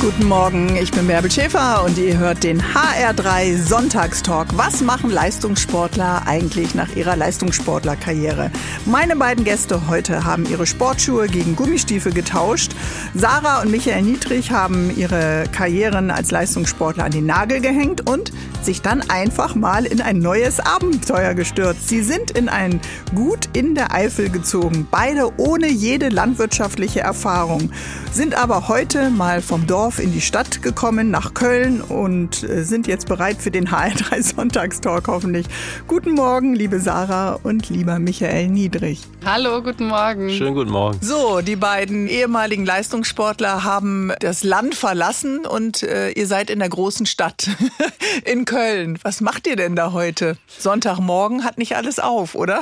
Guten Morgen, ich bin Bärbel Schäfer und ihr hört den HR3 Sonntagstalk. Was machen Leistungssportler eigentlich nach ihrer Leistungssportlerkarriere? Meine beiden Gäste heute haben ihre Sportschuhe gegen Gummistiefel getauscht. Sarah und Michael Niedrich haben ihre Karrieren als Leistungssportler an den Nagel gehängt und sich dann einfach mal in ein neues Abenteuer gestürzt. Sie sind in ein Gut in der Eifel gezogen, beide ohne jede landwirtschaftliche Erfahrung, sind aber heute mal vom Dorf Dorf in die Stadt gekommen, nach Köln und äh, sind jetzt bereit für den HR3 Sonntagstalk hoffentlich. Guten Morgen, liebe Sarah und lieber Michael Niedrich. Hallo, guten Morgen. Schönen guten Morgen. So, die beiden ehemaligen Leistungssportler haben das Land verlassen und äh, ihr seid in der großen Stadt in Köln. Was macht ihr denn da heute? Sonntagmorgen hat nicht alles auf, oder?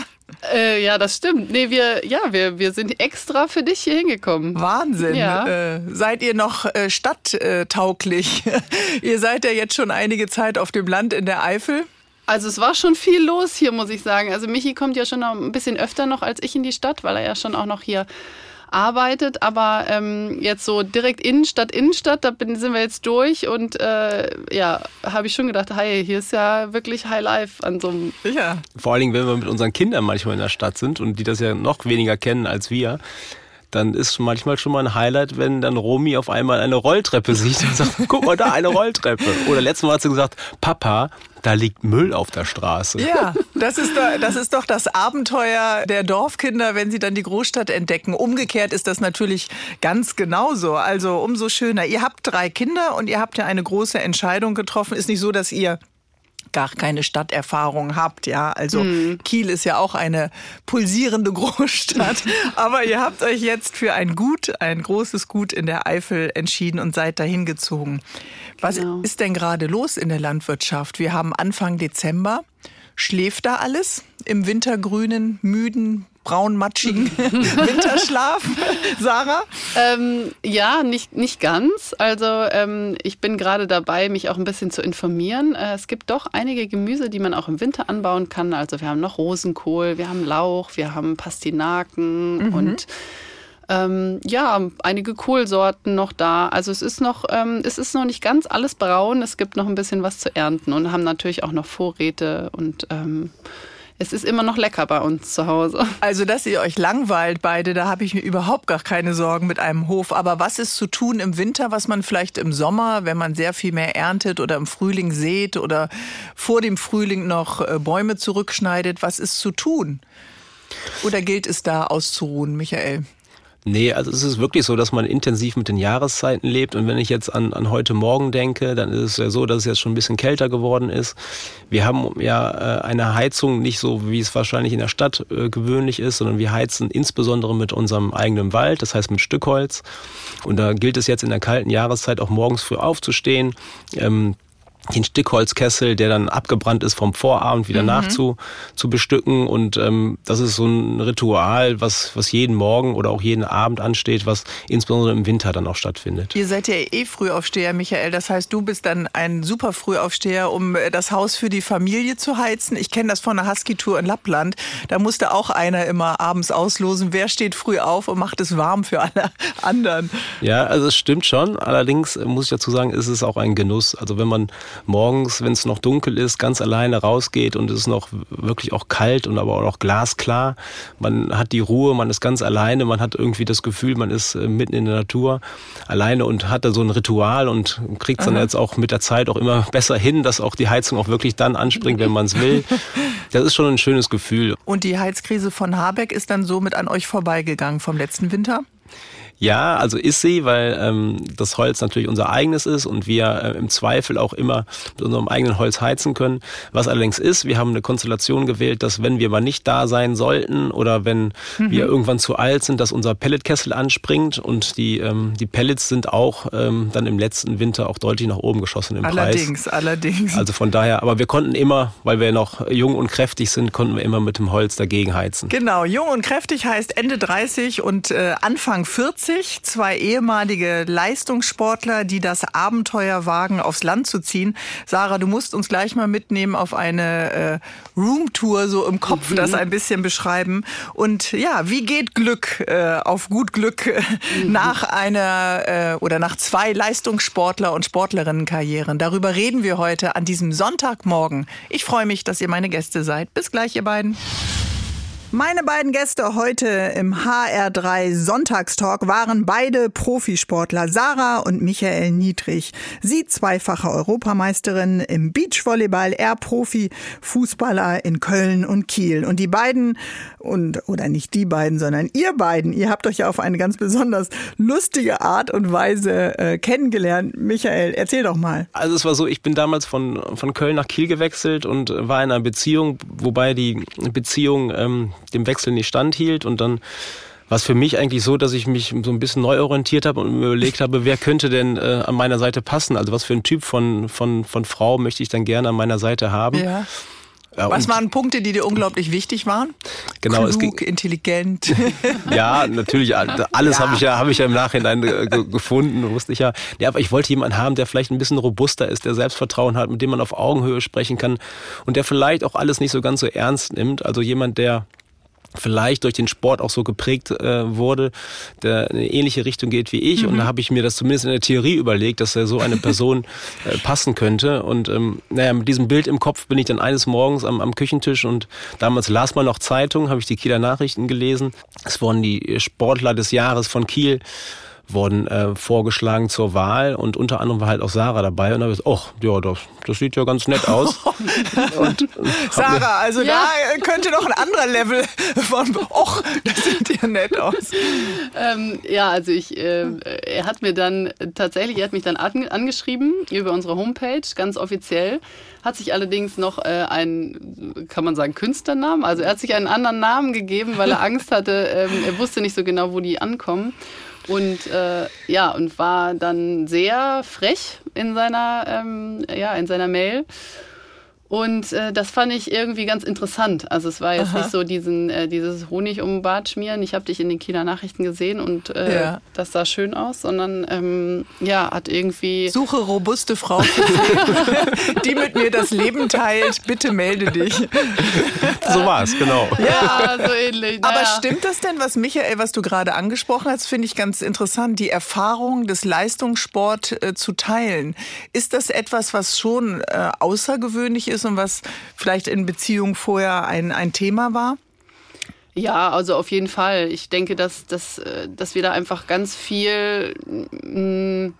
Äh, ja, das stimmt. Nee, wir, ja, wir, wir sind extra für dich hier hingekommen. Wahnsinn. Ja. Äh, seid ihr noch äh, stadttauglich? ihr seid ja jetzt schon einige Zeit auf dem Land in der Eifel. Also es war schon viel los hier, muss ich sagen. Also Michi kommt ja schon noch ein bisschen öfter noch als ich in die Stadt, weil er ja schon auch noch hier arbeitet, aber ähm, jetzt so direkt Innenstadt, Innenstadt, da bin, sind wir jetzt durch und äh, ja, habe ich schon gedacht, hey, hier ist ja wirklich High Life an so einem. Ja. Vor allen Dingen, wenn wir mit unseren Kindern manchmal in der Stadt sind und die das ja noch weniger kennen als wir dann ist manchmal schon mal ein Highlight, wenn dann Romy auf einmal eine Rolltreppe sieht und sagt, guck mal da, eine Rolltreppe. Oder letztes Mal hat sie gesagt, Papa, da liegt Müll auf der Straße. Ja, das ist, doch, das ist doch das Abenteuer der Dorfkinder, wenn sie dann die Großstadt entdecken. Umgekehrt ist das natürlich ganz genauso. Also umso schöner. Ihr habt drei Kinder und ihr habt ja eine große Entscheidung getroffen. Ist nicht so, dass ihr gar keine Stadterfahrung habt, ja. Also mhm. Kiel ist ja auch eine pulsierende Großstadt, aber ihr habt euch jetzt für ein Gut, ein großes Gut in der Eifel entschieden und seid dahin gezogen. Was genau. ist denn gerade los in der Landwirtschaft? Wir haben Anfang Dezember. Schläft da alles im wintergrünen, müden, braunmatschigen Winterschlaf, Sarah? Ähm, ja, nicht, nicht ganz. Also ähm, ich bin gerade dabei, mich auch ein bisschen zu informieren. Äh, es gibt doch einige Gemüse, die man auch im Winter anbauen kann. Also wir haben noch Rosenkohl, wir haben Lauch, wir haben Pastinaken mhm. und ähm, ja, einige Kohlsorten noch da. Also es ist noch, ähm, es ist noch nicht ganz alles braun. Es gibt noch ein bisschen was zu ernten und haben natürlich auch noch Vorräte und ähm, es ist immer noch lecker bei uns zu Hause. Also, dass ihr euch langweilt beide, da habe ich mir überhaupt gar keine Sorgen mit einem Hof. Aber was ist zu tun im Winter, was man vielleicht im Sommer, wenn man sehr viel mehr erntet oder im Frühling sät oder vor dem Frühling noch äh, Bäume zurückschneidet, was ist zu tun? Oder gilt es da auszuruhen, Michael? Nee, also es ist wirklich so, dass man intensiv mit den Jahreszeiten lebt. Und wenn ich jetzt an, an heute Morgen denke, dann ist es ja so, dass es jetzt schon ein bisschen kälter geworden ist. Wir haben ja äh, eine Heizung nicht so, wie es wahrscheinlich in der Stadt äh, gewöhnlich ist, sondern wir heizen insbesondere mit unserem eigenen Wald, das heißt mit Stückholz. Und da gilt es jetzt in der kalten Jahreszeit auch morgens früh aufzustehen. Ähm, den Stickholzkessel, der dann abgebrannt ist vom Vorabend, wieder mhm. nachzu zu bestücken. Und ähm, das ist so ein Ritual, was, was jeden Morgen oder auch jeden Abend ansteht, was insbesondere im Winter dann auch stattfindet. Ihr seid ja eh Frühaufsteher, Michael. Das heißt, du bist dann ein super Frühaufsteher, um äh, das Haus für die Familie zu heizen. Ich kenne das von einer Husky-Tour in Lappland. Da musste auch einer immer abends auslosen, wer steht früh auf und macht es warm für alle anderen. Ja, also es stimmt schon. Allerdings muss ich dazu sagen, ist es auch ein Genuss. Also wenn man morgens, wenn es noch dunkel ist, ganz alleine rausgeht und es ist noch wirklich auch kalt und aber auch noch glasklar. Man hat die Ruhe, man ist ganz alleine, man hat irgendwie das Gefühl, man ist äh, mitten in der Natur alleine und hat da so ein Ritual und kriegt es dann jetzt auch mit der Zeit auch immer besser hin, dass auch die Heizung auch wirklich dann anspringt, wenn man es will. Das ist schon ein schönes Gefühl. Und die Heizkrise von Habeck ist dann somit an euch vorbeigegangen vom letzten Winter? Ja, also ist sie, weil ähm, das Holz natürlich unser eigenes ist und wir äh, im Zweifel auch immer mit unserem eigenen Holz heizen können. Was allerdings ist, wir haben eine Konstellation gewählt, dass wenn wir mal nicht da sein sollten oder wenn mhm. wir irgendwann zu alt sind, dass unser Pelletkessel anspringt und die, ähm, die Pellets sind auch ähm, dann im letzten Winter auch deutlich nach oben geschossen im allerdings, Preis. Allerdings, allerdings. Also von daher, aber wir konnten immer, weil wir noch jung und kräftig sind, konnten wir immer mit dem Holz dagegen heizen. Genau, jung und kräftig heißt Ende 30 und äh, Anfang 40 witzig. Zwei ehemalige Leistungssportler, die das Abenteuer wagen, aufs Land zu ziehen. Sarah, du musst uns gleich mal mitnehmen auf eine äh, Roomtour, so im Kopf mhm. das ein bisschen beschreiben. Und ja, wie geht Glück äh, auf gut Glück äh, mhm. nach einer äh, oder nach zwei Leistungssportler- und Sportlerinnenkarrieren? Darüber reden wir heute an diesem Sonntagmorgen. Ich freue mich, dass ihr meine Gäste seid. Bis gleich, ihr beiden. Meine beiden Gäste heute im HR3 Sonntagstalk waren beide Profisportler, Sarah und Michael Niedrig. Sie zweifache Europameisterin im Beachvolleyball, er Profi-Fußballer in Köln und Kiel. Und die beiden, und, oder nicht die beiden, sondern ihr beiden, ihr habt euch ja auf eine ganz besonders lustige Art und Weise äh, kennengelernt. Michael, erzähl doch mal. Also es war so, ich bin damals von, von Köln nach Kiel gewechselt und war in einer Beziehung, wobei die Beziehung ähm, dem Wechsel nicht standhielt und dann war es für mich eigentlich so, dass ich mich so ein bisschen neu orientiert habe und mir überlegt habe, wer könnte denn äh, an meiner Seite passen? Also was für ein Typ von, von, von Frau möchte ich dann gerne an meiner Seite haben? Ja. Ja, Was waren Punkte, die dir unglaublich wichtig waren? Genau, Klug, es ging, intelligent. ja, natürlich. Alles ja. habe ich ja, habe ich ja im Nachhinein äh, gefunden, wusste ich ja. Ja, aber ich wollte jemanden haben, der vielleicht ein bisschen robuster ist, der Selbstvertrauen hat, mit dem man auf Augenhöhe sprechen kann und der vielleicht auch alles nicht so ganz so ernst nimmt. Also jemand, der vielleicht durch den Sport auch so geprägt äh, wurde, der in eine ähnliche Richtung geht wie ich. Mhm. Und da habe ich mir das zumindest in der Theorie überlegt, dass er so eine Person äh, passen könnte. Und ähm, naja, mit diesem Bild im Kopf bin ich dann eines Morgens am, am Küchentisch und damals las man noch Zeitung, habe ich die Kieler Nachrichten gelesen. Es wurden die Sportler des Jahres von Kiel wurden äh, vorgeschlagen zur Wahl und unter anderem war halt auch Sarah dabei und da habe ich gesagt, ach, ja, das, das sieht ja ganz nett aus. und, Sarah, also ja. da könnte noch ein anderer Level von, ach, das sieht ja nett aus. Ähm, ja, also ich, äh, er hat mir dann tatsächlich, er hat mich dann angeschrieben über unsere Homepage, ganz offiziell, hat sich allerdings noch äh, einen, kann man sagen, Künstlernamen, also er hat sich einen anderen Namen gegeben, weil er Angst hatte, ähm, er wusste nicht so genau, wo die ankommen. Und äh, ja, und war dann sehr frech in seiner, ähm, ja, in seiner Mail. Und äh, das fand ich irgendwie ganz interessant. Also es war jetzt Aha. nicht so diesen, äh, dieses Honig um den Bart schmieren. Ich habe dich in den Kieler Nachrichten gesehen und äh, ja. das sah schön aus, sondern ähm, ja, hat irgendwie... Suche robuste Frau, die mit mir das Leben teilt. Bitte melde dich. So war es, genau. Ja, so ähnlich. Naja. Aber stimmt das denn, was Michael, was du gerade angesprochen hast, finde ich ganz interessant, die Erfahrung des Leistungssport äh, zu teilen. Ist das etwas, was schon äh, außergewöhnlich ist? Ist und was vielleicht in Beziehung vorher ein, ein Thema war? Ja, also auf jeden Fall. Ich denke, dass, dass, äh, dass wir da einfach ganz viel mh, mm,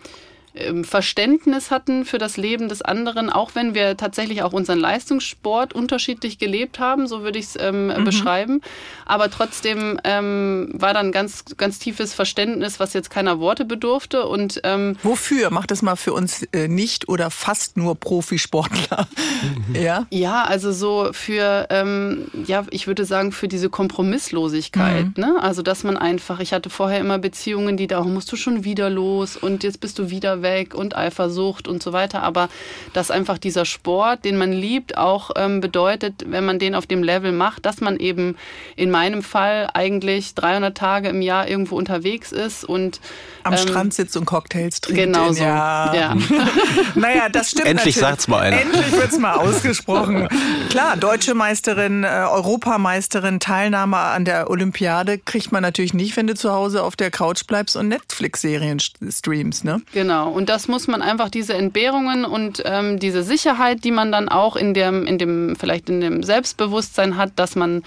Verständnis hatten für das Leben des anderen, auch wenn wir tatsächlich auch unseren Leistungssport unterschiedlich gelebt haben, so würde ich es ähm, mhm. beschreiben. Aber trotzdem ähm, war dann ganz, ganz tiefes Verständnis, was jetzt keiner Worte bedurfte. Und, ähm, Wofür? Macht das mal für uns äh, nicht oder fast nur Profisportler. ja? ja, also so für, ähm, ja, ich würde sagen, für diese Kompromisslosigkeit. Mhm. Ne? Also, dass man einfach, ich hatte vorher immer Beziehungen, die da, oh, musst du schon wieder los und jetzt bist du wieder weg weg und Eifersucht und so weiter. Aber dass einfach dieser Sport, den man liebt, auch ähm, bedeutet, wenn man den auf dem Level macht, dass man eben in meinem Fall eigentlich 300 Tage im Jahr irgendwo unterwegs ist und am ähm, Strand sitzt und Cocktails trinkt. Genau so. Ja. ja. naja, das stimmt. Endlich natürlich. sagt's mal einer. Endlich wird's mal ausgesprochen. Klar, deutsche Meisterin, äh, Europameisterin, Teilnahme an der Olympiade kriegt man natürlich nicht, wenn du zu Hause auf der Couch bleibst und Netflix-Serien streamst, ne? Genau. Und das muss man einfach, diese Entbehrungen und ähm, diese Sicherheit, die man dann auch in dem, in dem, vielleicht in dem Selbstbewusstsein hat, dass man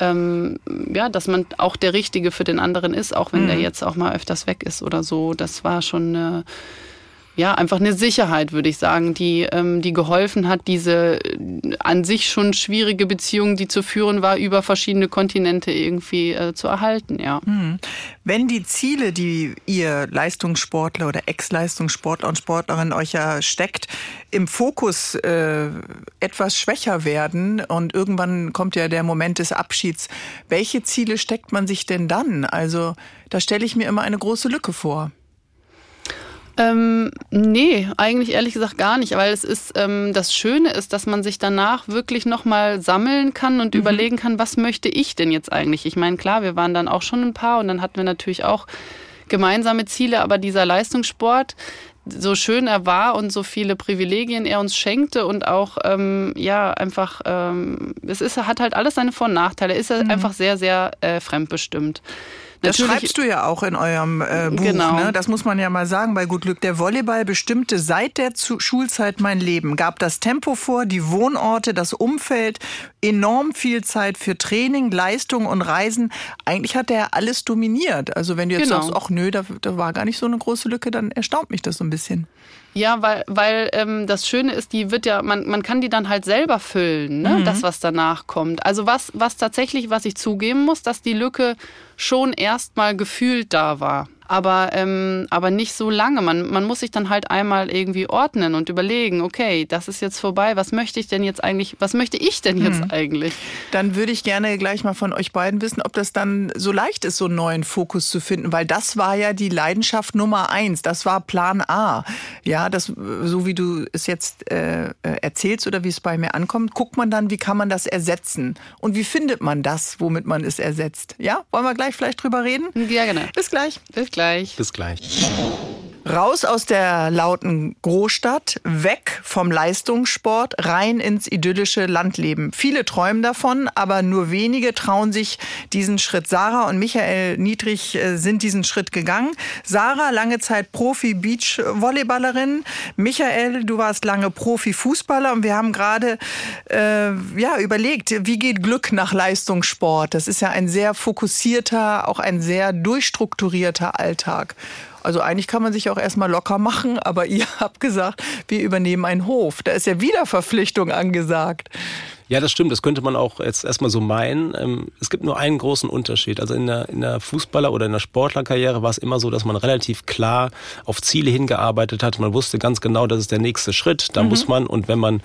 ähm, ja, dass man auch der Richtige für den anderen ist, auch wenn mhm. der jetzt auch mal öfters weg ist oder so. Das war schon eine ja, einfach eine Sicherheit, würde ich sagen, die, ähm, die geholfen hat, diese äh, an sich schon schwierige Beziehung, die zu führen war, über verschiedene Kontinente irgendwie äh, zu erhalten, ja. Hm. Wenn die Ziele, die ihr Leistungssportler oder Ex-Leistungssportler und Sportlerinnen euch ja steckt, im Fokus äh, etwas schwächer werden und irgendwann kommt ja der Moment des Abschieds, welche Ziele steckt man sich denn dann? Also da stelle ich mir immer eine große Lücke vor. Ähm, nee, eigentlich ehrlich gesagt gar nicht, weil es ist, ähm, das Schöne ist, dass man sich danach wirklich nochmal sammeln kann und mhm. überlegen kann, was möchte ich denn jetzt eigentlich? Ich meine, klar, wir waren dann auch schon ein paar und dann hatten wir natürlich auch gemeinsame Ziele, aber dieser Leistungssport, so schön er war und so viele Privilegien er uns schenkte und auch ähm, ja einfach ähm, es ist hat halt alles seine Vor- und Nachteile. Ist er mhm. einfach sehr sehr äh, fremdbestimmt. Das schreibst du ja auch in eurem äh, Buch. Genau. Ne? Das muss man ja mal sagen bei Gut Glück. Der Volleyball bestimmte seit der Schulzeit mein Leben, gab das Tempo vor, die Wohnorte, das Umfeld, enorm viel Zeit für Training, Leistung und Reisen. Eigentlich hat er alles dominiert. Also wenn du jetzt genau. sagst, ach nö, da, da war gar nicht so eine große Lücke, dann erstaunt mich das so ein bisschen. Ja, weil, weil ähm, das Schöne ist, die wird ja, man, man kann die dann halt selber füllen, ne? Mhm. das, was danach kommt. Also was, was tatsächlich, was ich zugeben muss, dass die Lücke schon erstmal gefühlt da war aber, ähm, aber nicht so lange. Man, man muss sich dann halt einmal irgendwie ordnen und überlegen, okay, das ist jetzt vorbei, was möchte ich denn jetzt eigentlich, was möchte ich denn jetzt hm. eigentlich? Dann würde ich gerne gleich mal von euch beiden wissen, ob das dann so leicht ist, so einen neuen Fokus zu finden, weil das war ja die Leidenschaft Nummer eins, das war Plan A. Ja, das, so wie du es jetzt äh, äh erzählst oder wie es bei mir ankommt, guckt man dann, wie kann man das ersetzen und wie findet man das, womit man es ersetzt. Ja, wollen wir gleich vielleicht drüber reden? Ja, genau. Bis gleich. Bis gleich. Bis gleich. Raus aus der lauten Großstadt, weg vom Leistungssport, rein ins idyllische Landleben. Viele träumen davon, aber nur wenige trauen sich diesen Schritt. Sarah und Michael Niedrig äh, sind diesen Schritt gegangen. Sarah, lange Zeit Profi-Beach-Volleyballerin. Michael, du warst lange Profi-Fußballer und wir haben gerade äh, ja, überlegt, wie geht Glück nach Leistungssport? Das ist ja ein sehr fokussierter, auch ein sehr durchstrukturierter Alltag. Also eigentlich kann man sich auch erstmal locker machen, aber ihr habt gesagt, wir übernehmen einen Hof. Da ist ja wieder Verpflichtung angesagt. Ja, das stimmt. Das könnte man auch jetzt erstmal so meinen. Ähm, es gibt nur einen großen Unterschied. Also in der, in der Fußballer- oder in der Sportlerkarriere war es immer so, dass man relativ klar auf Ziele hingearbeitet hat. Man wusste ganz genau, das ist der nächste Schritt. Da mhm. muss man, und wenn man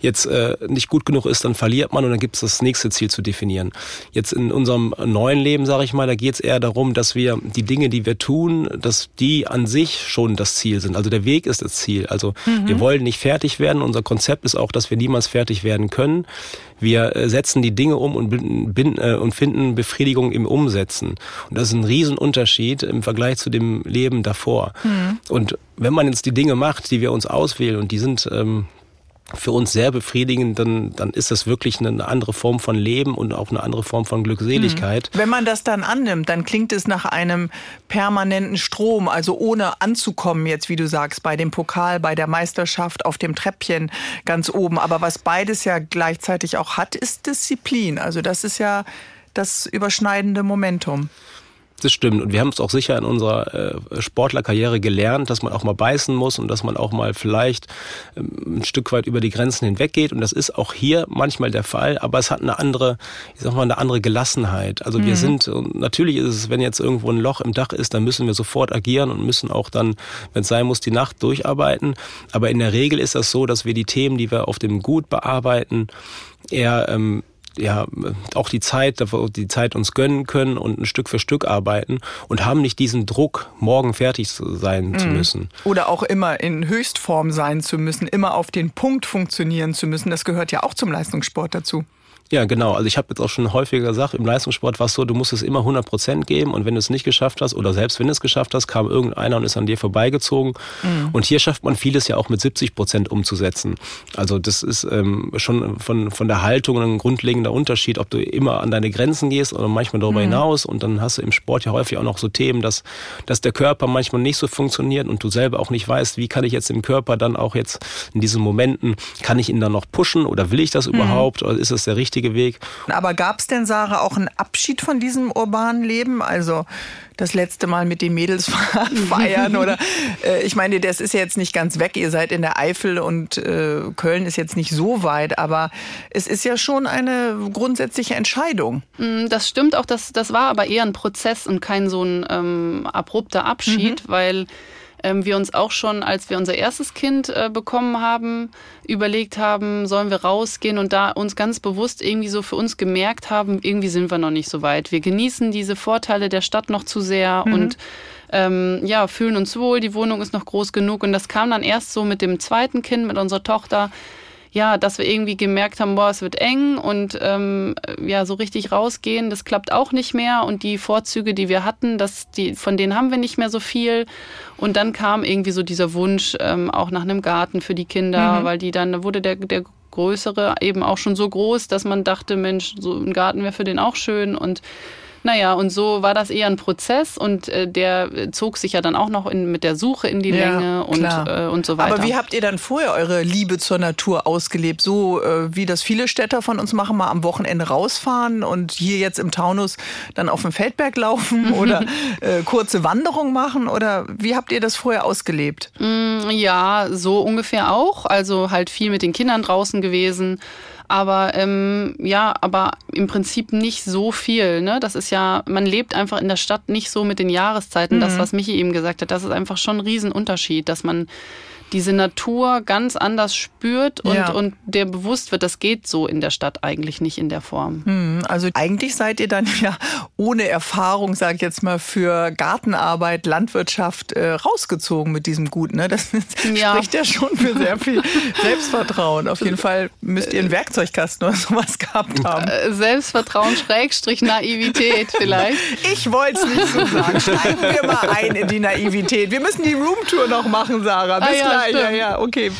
jetzt äh, nicht gut genug ist, dann verliert man und dann gibt es das nächste Ziel zu definieren. Jetzt in unserem neuen Leben, sage ich mal, da geht es eher darum, dass wir die Dinge, die wir tun, dass die an sich schon das Ziel sind. Also der Weg ist das Ziel. Also mhm. wir wollen nicht fertig werden. Unser Konzept ist auch, dass wir niemals fertig werden können. Wir äh, setzen die Dinge um und, bin, äh, und finden Befriedigung im Umsetzen. Und das ist ein Riesenunterschied im Vergleich zu dem Leben davor. Mhm. Und wenn man jetzt die Dinge macht, die wir uns auswählen und die sind ähm, für uns sehr befriedigend, dann, dann ist das wirklich eine andere Form von Leben und auch eine andere Form von Glückseligkeit. Hm. Wenn man das dann annimmt, dann klingt es nach einem permanenten Strom, also ohne anzukommen jetzt, wie du sagst, bei dem Pokal, bei der Meisterschaft, auf dem Treppchen ganz oben. Aber was beides ja gleichzeitig auch hat, ist Disziplin. Also das ist ja das überschneidende Momentum. Das stimmt. Und wir haben es auch sicher in unserer äh, Sportlerkarriere gelernt, dass man auch mal beißen muss und dass man auch mal vielleicht ähm, ein Stück weit über die Grenzen hinweggeht. Und das ist auch hier manchmal der Fall, aber es hat eine andere, ich sag mal, eine andere Gelassenheit. Also mhm. wir sind, und natürlich ist es, wenn jetzt irgendwo ein Loch im Dach ist, dann müssen wir sofort agieren und müssen auch dann, wenn es sein muss, die Nacht durcharbeiten. Aber in der Regel ist das so, dass wir die Themen, die wir auf dem Gut bearbeiten, eher ähm, ja auch die Zeit, die Zeit uns gönnen können und ein Stück für Stück arbeiten und haben nicht diesen Druck, morgen fertig sein mhm. zu müssen. Oder auch immer in Höchstform sein zu müssen, immer auf den Punkt funktionieren zu müssen. Das gehört ja auch zum Leistungssport dazu. Ja, genau. Also ich habe jetzt auch schon häufiger gesagt, im Leistungssport war es so, du musst es immer 100 Prozent geben und wenn du es nicht geschafft hast oder selbst wenn du es geschafft hast, kam irgendeiner und ist an dir vorbeigezogen. Mhm. Und hier schafft man vieles ja auch mit 70 Prozent umzusetzen. Also das ist ähm, schon von, von der Haltung ein grundlegender Unterschied, ob du immer an deine Grenzen gehst oder manchmal darüber mhm. hinaus. Und dann hast du im Sport ja häufig auch noch so Themen, dass, dass der Körper manchmal nicht so funktioniert und du selber auch nicht weißt, wie kann ich jetzt im Körper dann auch jetzt in diesen Momenten, kann ich ihn dann noch pushen oder will ich das mhm. überhaupt oder ist es der richtige richtige Weg. Aber gab es denn, Sarah, auch einen Abschied von diesem urbanen Leben? Also das letzte Mal mit den Mädels feiern oder äh, ich meine, das ist ja jetzt nicht ganz weg. Ihr seid in der Eifel und äh, Köln ist jetzt nicht so weit, aber es ist ja schon eine grundsätzliche Entscheidung. Mm, das stimmt auch, das, das war aber eher ein Prozess und kein so ein ähm, abrupter Abschied, mhm. weil ähm, wir uns auch schon, als wir unser erstes Kind äh, bekommen haben, überlegt haben, sollen wir rausgehen und da uns ganz bewusst irgendwie so für uns gemerkt haben, irgendwie sind wir noch nicht so weit. Wir genießen diese Vorteile der Stadt noch zu sehr mhm. und ähm, ja, fühlen uns wohl, die Wohnung ist noch groß genug und das kam dann erst so mit dem zweiten Kind, mit unserer Tochter ja, dass wir irgendwie gemerkt haben, boah, es wird eng und ähm, ja, so richtig rausgehen, das klappt auch nicht mehr und die Vorzüge, die wir hatten, das, die, von denen haben wir nicht mehr so viel. Und dann kam irgendwie so dieser Wunsch ähm, auch nach einem Garten für die Kinder, mhm. weil die dann, da wurde der, der größere eben auch schon so groß, dass man dachte, Mensch, so ein Garten wäre für den auch schön und naja, und so war das eher ein Prozess und äh, der zog sich ja dann auch noch in, mit der Suche in die ja, Länge und, äh, und so weiter. Aber wie habt ihr dann vorher eure Liebe zur Natur ausgelebt? So äh, wie das viele Städter von uns machen, mal am Wochenende rausfahren und hier jetzt im Taunus dann auf dem Feldberg laufen oder äh, kurze Wanderung machen? Oder wie habt ihr das vorher ausgelebt? Mm, ja, so ungefähr auch. Also halt viel mit den Kindern draußen gewesen. Aber ähm, ja, aber im Prinzip nicht so viel. Ne? Das ist ja, man lebt einfach in der Stadt nicht so mit den Jahreszeiten. Mhm. Das, was Michi eben gesagt hat, das ist einfach schon ein Riesenunterschied, dass man diese Natur ganz anders spürt und, ja. und der bewusst wird, das geht so in der Stadt eigentlich nicht in der Form. Hm, also eigentlich seid ihr dann ja ohne Erfahrung, sage ich jetzt mal, für Gartenarbeit, Landwirtschaft äh, rausgezogen mit diesem Gut. Ne? Das ja. spricht ja schon für sehr viel Selbstvertrauen. Auf jeden Fall müsst ihr einen Werkzeugkasten oder sowas gehabt haben. Äh, Selbstvertrauen, Schrägstrich, Naivität vielleicht. Ich wollte es nicht so sagen. Steigen wir mal ein in die Naivität. Wir müssen die Roomtour noch machen, Sarah. Bis ah, ja, gleich ja, ja, okay.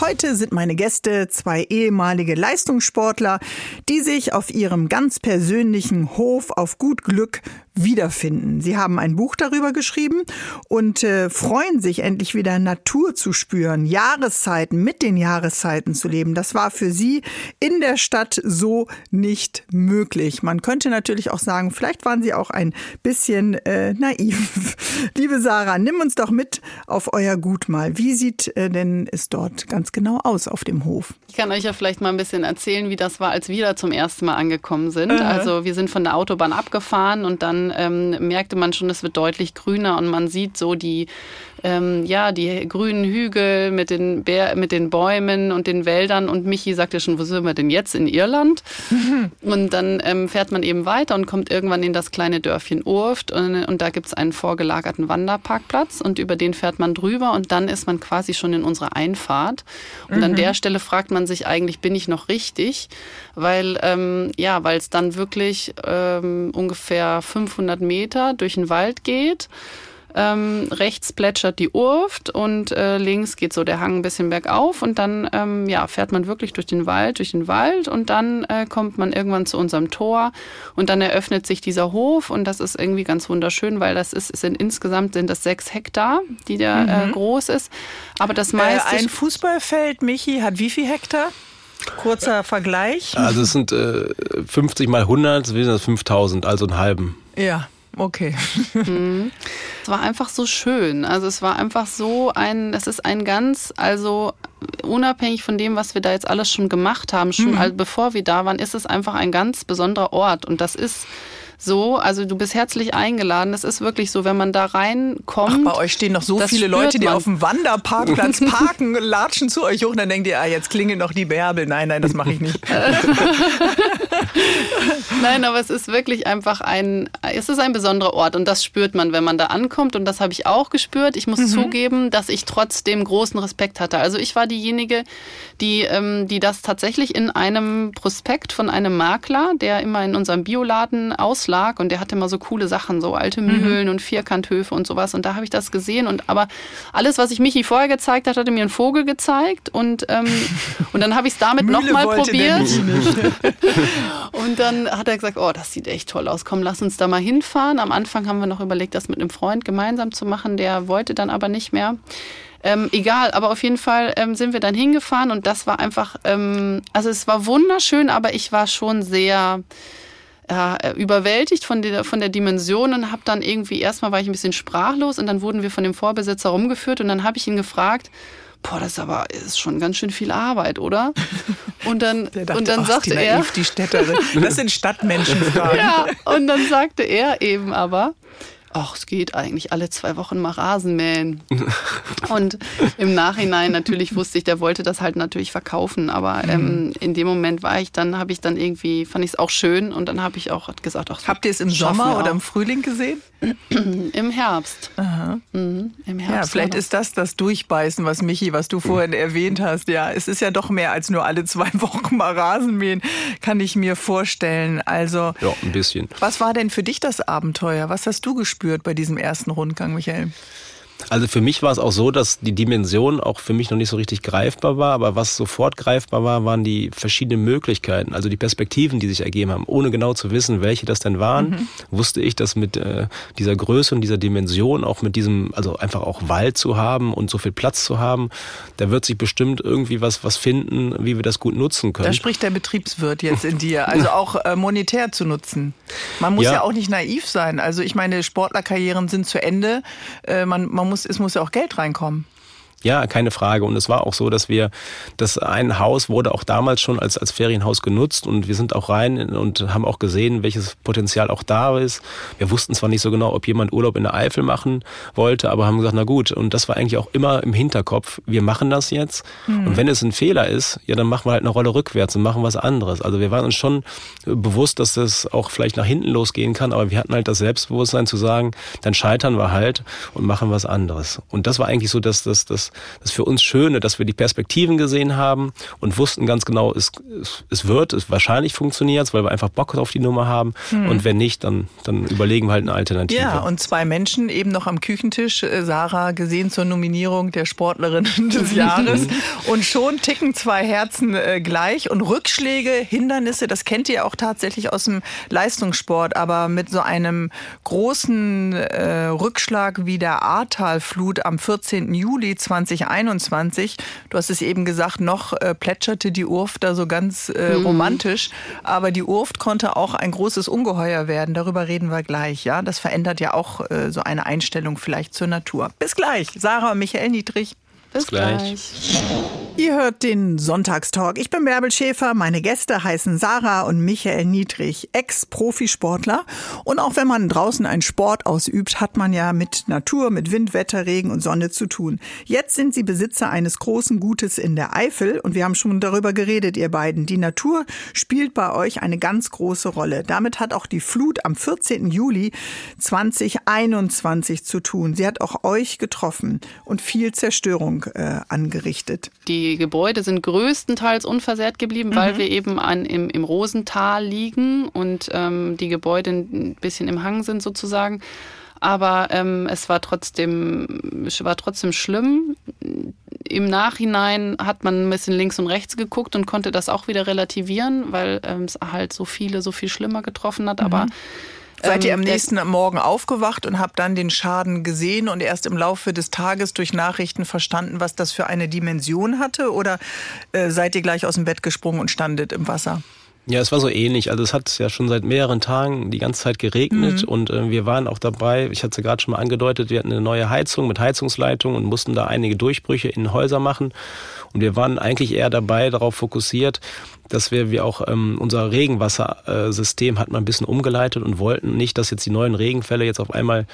Heute sind meine Gäste zwei ehemalige Leistungssportler, die sich auf ihrem ganz persönlichen Hof auf gut Glück wiederfinden. Sie haben ein Buch darüber geschrieben und äh, freuen sich endlich wieder Natur zu spüren, Jahreszeiten mit den Jahreszeiten zu leben. Das war für sie in der Stadt so nicht möglich. Man könnte natürlich auch sagen, vielleicht waren sie auch ein bisschen äh, naiv. Liebe Sarah, nimm uns doch mit auf euer Gut mal. Wie sieht äh, denn es dort ganz genau aus auf dem Hof? Ich kann euch ja vielleicht mal ein bisschen erzählen, wie das war, als wir da zum ersten Mal angekommen sind. Also wir sind von der Autobahn abgefahren und dann ähm, merkte man schon, es wird deutlich grüner und man sieht so die ähm, ja, die grünen Hügel mit den, Bär, mit den Bäumen und den Wäldern. Und Michi sagte schon, wo sind wir denn jetzt? In Irland. Und dann ähm, fährt man eben weiter und kommt irgendwann in das kleine Dörfchen Urft. Und, und da gibt es einen vorgelagerten Wanderparkplatz und über den fährt man drüber und dann ist man quasi schon in unserer Einfahrt. Und mhm. an der Stelle fragt man sich eigentlich, bin ich noch richtig? Weil ähm, ja, weil es dann wirklich ähm, ungefähr 500 Meter durch den Wald geht. Ähm, rechts plätschert die Urft und äh, links geht so der Hang ein bisschen bergauf und dann ähm, ja, fährt man wirklich durch den Wald, durch den Wald und dann äh, kommt man irgendwann zu unserem Tor und dann eröffnet sich dieser Hof und das ist irgendwie ganz wunderschön, weil das ist, sind insgesamt sind das sechs Hektar, die da äh, mhm. groß ist. Aber das äh, meiste. ein Fußballfeld, Michi, hat wie viel Hektar? Kurzer Vergleich. Also es sind äh, 50 mal 100, sind das 5000, also einen halben. Ja, okay. Mhm. Es war einfach so schön. Also es war einfach so ein, es ist ein ganz, also unabhängig von dem, was wir da jetzt alles schon gemacht haben, schon mhm. also bevor wir da waren, ist es einfach ein ganz besonderer Ort. Und das ist so, also du bist herzlich eingeladen. Es ist wirklich so, wenn man da reinkommt. Ach, bei euch stehen noch so viele Leute, die man. auf dem Wanderparkplatz parken, latschen zu euch hoch und dann denkt ihr, ah, jetzt klingelt noch die Bärbel. Nein, nein, das mache ich nicht. nein, aber es ist wirklich einfach ein, es ist ein besonderer Ort und das spürt man, wenn man da ankommt und das habe ich auch gespürt. Ich muss mhm. zugeben, dass ich trotzdem großen Respekt hatte. Also ich war diejenige, die, ähm, die das tatsächlich in einem Prospekt von einem Makler, der immer in unserem Bioladen aus lag und der hatte immer so coole Sachen, so alte mhm. Mühlen mhm. und Vierkanthöfe und sowas. Und da habe ich das gesehen. Und aber alles, was ich Michi vorher gezeigt hat, hatte mir einen Vogel gezeigt und, ähm, und dann habe ich es damit nochmal probiert. und dann hat er gesagt, oh, das sieht echt toll aus. Komm, lass uns da mal hinfahren. Am Anfang haben wir noch überlegt, das mit einem Freund gemeinsam zu machen. Der wollte dann aber nicht mehr. Ähm, egal, aber auf jeden Fall ähm, sind wir dann hingefahren und das war einfach, ähm, also es war wunderschön, aber ich war schon sehr äh, überwältigt von der, von der Dimension und habe dann irgendwie, erstmal war ich ein bisschen sprachlos und dann wurden wir von dem Vorbesitzer rumgeführt und dann habe ich ihn gefragt, boah, das ist aber ist schon ganz schön viel Arbeit, oder? Und dann, dachte, und dann ach, sagte er, die Städterin, das sind Stadtmenschenfragen. ja, und dann sagte er eben aber, ach, es geht eigentlich alle zwei Wochen mal Rasen mähen. und im Nachhinein natürlich wusste ich, der wollte das halt natürlich verkaufen. Aber mhm. ähm, in dem Moment war ich dann, habe ich dann irgendwie, fand ich es auch schön und dann habe ich auch gesagt, ach, Habt ihr es im Sommer oder im Frühling gesehen? Im Herbst. Mhm, Im Herbst. Ja, vielleicht ist das das Durchbeißen, was Michi, was du vorhin erwähnt hast. Ja, es ist ja doch mehr als nur alle zwei Wochen mal Rasen mähen, kann ich mir vorstellen. Also. Ja, ein bisschen. Was war denn für dich das Abenteuer? Was hast du gespürt bei diesem ersten Rundgang, Michael? Also für mich war es auch so, dass die Dimension auch für mich noch nicht so richtig greifbar war, aber was sofort greifbar war, waren die verschiedenen Möglichkeiten, also die Perspektiven, die sich ergeben haben. Ohne genau zu wissen, welche das denn waren, mhm. wusste ich, dass mit äh, dieser Größe und dieser Dimension, auch mit diesem, also einfach auch Wald zu haben und so viel Platz zu haben, da wird sich bestimmt irgendwie was, was finden, wie wir das gut nutzen können. Da spricht der Betriebswirt jetzt in dir, also auch äh, monetär zu nutzen. Man muss ja. ja. auch nicht naiv sein. Also ich meine, Sportlerkarrieren sind zu Ende. Äh, man, man muss, es muss ja auch Geld reinkommen. Ja, keine Frage. Und es war auch so, dass wir, das ein Haus wurde auch damals schon als, als Ferienhaus genutzt und wir sind auch rein und haben auch gesehen, welches Potenzial auch da ist. Wir wussten zwar nicht so genau, ob jemand Urlaub in der Eifel machen wollte, aber haben gesagt, na gut. Und das war eigentlich auch immer im Hinterkopf. Wir machen das jetzt. Mhm. Und wenn es ein Fehler ist, ja, dann machen wir halt eine Rolle rückwärts und machen was anderes. Also wir waren uns schon bewusst, dass das auch vielleicht nach hinten losgehen kann, aber wir hatten halt das Selbstbewusstsein zu sagen, dann scheitern wir halt und machen was anderes. Und das war eigentlich so, dass das, das das für uns Schöne, dass wir die Perspektiven gesehen haben und wussten ganz genau, es, es, es wird, es wahrscheinlich funktioniert, weil wir einfach Bock auf die Nummer haben. Hm. Und wenn nicht, dann, dann überlegen wir halt eine Alternative. Ja, und zwei Menschen eben noch am Küchentisch, äh, Sarah gesehen zur Nominierung der Sportlerin des Jahres. und schon ticken zwei Herzen äh, gleich. Und Rückschläge, Hindernisse, das kennt ihr auch tatsächlich aus dem Leistungssport, aber mit so einem großen äh, Rückschlag wie der Ahrtalflut am 14. Juli 20 2021. Du hast es eben gesagt, noch äh, plätscherte die Urft da so ganz äh, mhm. romantisch. Aber die Urft konnte auch ein großes Ungeheuer werden. Darüber reden wir gleich. Ja, das verändert ja auch äh, so eine Einstellung vielleicht zur Natur. Bis gleich. Sarah und Michael Niedrig. Bis gleich. Ihr hört den Sonntagstalk. Ich bin Bärbel Schäfer. Meine Gäste heißen Sarah und Michael Niedrig, Ex-Profisportler. Und auch wenn man draußen einen Sport ausübt, hat man ja mit Natur, mit Wind, Wetter, Regen und Sonne zu tun. Jetzt sind sie Besitzer eines großen Gutes in der Eifel und wir haben schon darüber geredet, ihr beiden. Die Natur spielt bei euch eine ganz große Rolle. Damit hat auch die Flut am 14. Juli 2021 zu tun. Sie hat auch euch getroffen und viel Zerstörung äh, angerichtet. Die Gebäude sind größtenteils unversehrt geblieben, mhm. weil wir eben an, im, im Rosental liegen und ähm, die Gebäude ein bisschen im Hang sind sozusagen. Aber ähm, es war trotzdem, war trotzdem schlimm. Im Nachhinein hat man ein bisschen links und rechts geguckt und konnte das auch wieder relativieren, weil ähm, es halt so viele, so viel schlimmer getroffen hat. Mhm. Aber Seid ihr ähm, am nächsten Morgen aufgewacht und habt dann den Schaden gesehen und erst im Laufe des Tages durch Nachrichten verstanden, was das für eine Dimension hatte? Oder äh, seid ihr gleich aus dem Bett gesprungen und standet im Wasser? Ja, es war so ähnlich. Also es hat ja schon seit mehreren Tagen die ganze Zeit geregnet mhm. und äh, wir waren auch dabei, ich hatte es ja gerade schon mal angedeutet, wir hatten eine neue Heizung mit Heizungsleitung und mussten da einige Durchbrüche in Häuser machen. Und wir waren eigentlich eher dabei, darauf fokussiert, dass wir, wir auch ähm, unser Regenwassersystem hat man ein bisschen umgeleitet und wollten nicht, dass jetzt die neuen Regenfälle jetzt auf einmal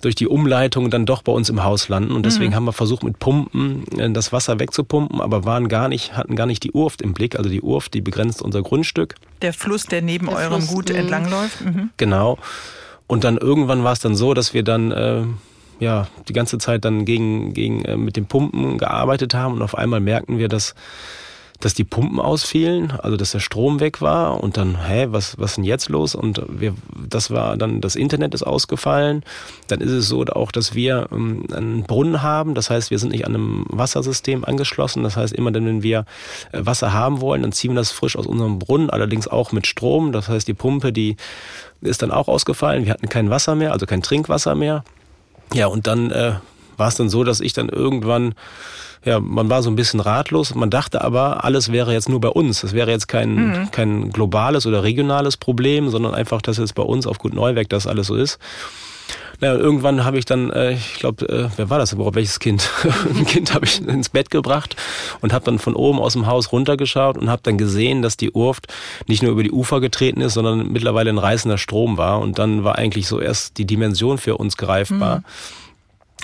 durch die Umleitung dann doch bei uns im Haus landen. Und deswegen mhm. haben wir versucht, mit Pumpen äh, das Wasser wegzupumpen, aber waren gar nicht, hatten gar nicht die Urft im Blick. Also die Urft, die begrenzt unser Grundstück. Der Fluss, der neben der eurem Fluss, Gut mhm. entlangläuft. Mhm. Genau. Und dann irgendwann war es dann so, dass wir dann äh, ja die ganze Zeit dann gegen, gegen äh, mit den Pumpen gearbeitet haben und auf einmal merkten wir, dass dass die Pumpen ausfielen, also dass der Strom weg war und dann, hä, was, was denn jetzt los? Und wir, das war dann, das Internet ist ausgefallen. Dann ist es so auch, dass wir ähm, einen Brunnen haben. Das heißt, wir sind nicht an einem Wassersystem angeschlossen. Das heißt, immer dann, wenn wir äh, Wasser haben wollen, dann ziehen wir das frisch aus unserem Brunnen, allerdings auch mit Strom. Das heißt, die Pumpe, die ist dann auch ausgefallen. Wir hatten kein Wasser mehr, also kein Trinkwasser mehr. Ja, und dann äh, war es dann so, dass ich dann irgendwann ja, man war so ein bisschen ratlos. Man dachte aber, alles wäre jetzt nur bei uns. Es wäre jetzt kein, mhm. kein globales oder regionales Problem, sondern einfach, dass jetzt bei uns auf Gut Neuwerk das alles so ist. Na, irgendwann habe ich dann, äh, ich glaube, äh, wer war das überhaupt? Welches Kind? Ein Kind habe ich ins Bett gebracht und habe dann von oben aus dem Haus runtergeschaut und habe dann gesehen, dass die Urft nicht nur über die Ufer getreten ist, sondern mittlerweile ein reißender Strom war. Und dann war eigentlich so erst die Dimension für uns greifbar. Mhm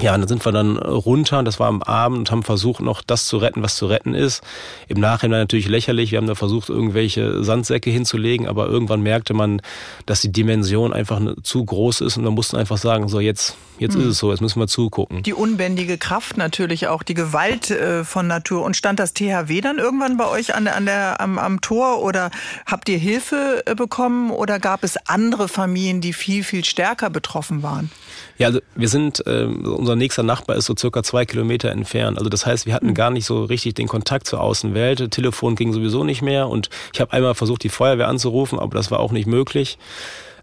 ja, und dann sind wir dann runter, das war am Abend, und haben versucht, noch das zu retten, was zu retten ist. Im Nachhinein natürlich lächerlich. Wir haben da versucht, irgendwelche Sandsäcke hinzulegen, aber irgendwann merkte man, dass die Dimension einfach zu groß ist und wir mussten einfach sagen, so jetzt, jetzt hm. ist es so, jetzt müssen wir zugucken. Die unbändige Kraft natürlich auch, die Gewalt äh, von Natur. Und stand das THW dann irgendwann bei euch an, an der, am, am Tor oder habt ihr Hilfe äh, bekommen oder gab es andere Familien, die viel, viel stärker betroffen waren? Ja, also wir sind, äh, unser nächster Nachbar ist so circa zwei Kilometer entfernt. Also das heißt, wir hatten mhm. gar nicht so richtig den Kontakt zur Außenwelt. Telefon ging sowieso nicht mehr und ich habe einmal versucht, die Feuerwehr anzurufen, aber das war auch nicht möglich.